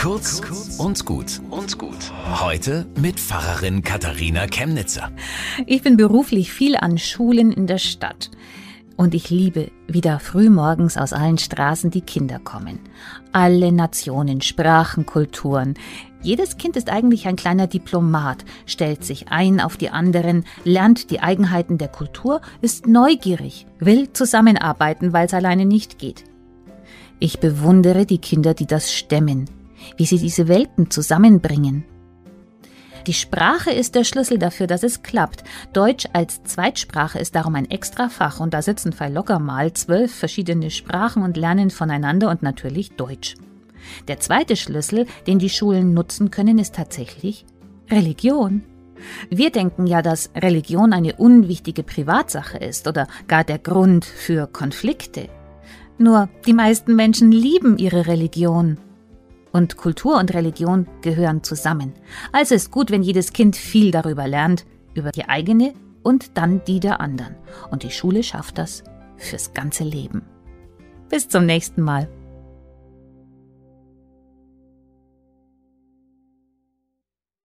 Kurz und gut und gut. Heute mit Pfarrerin Katharina Chemnitzer. Ich bin beruflich viel an Schulen in der Stadt. Und ich liebe, wie da frühmorgens aus allen Straßen die Kinder kommen. Alle Nationen, Sprachen, Kulturen. Jedes Kind ist eigentlich ein kleiner Diplomat, stellt sich ein auf die anderen, lernt die Eigenheiten der Kultur, ist neugierig, will zusammenarbeiten, weil es alleine nicht geht. Ich bewundere die Kinder, die das stemmen, wie sie diese Welten zusammenbringen. Die Sprache ist der Schlüssel dafür, dass es klappt. Deutsch als Zweitsprache ist darum ein Extrafach und da sitzen fall locker mal zwölf verschiedene Sprachen und lernen voneinander und natürlich Deutsch. Der zweite Schlüssel, den die Schulen nutzen können, ist tatsächlich Religion. Wir denken ja, dass Religion eine unwichtige Privatsache ist oder gar der Grund für Konflikte. Nur die meisten Menschen lieben ihre Religion und Kultur und Religion gehören zusammen. Also ist gut, wenn jedes Kind viel darüber lernt, über die eigene und dann die der anderen. Und die Schule schafft das fürs ganze Leben. Bis zum nächsten Mal.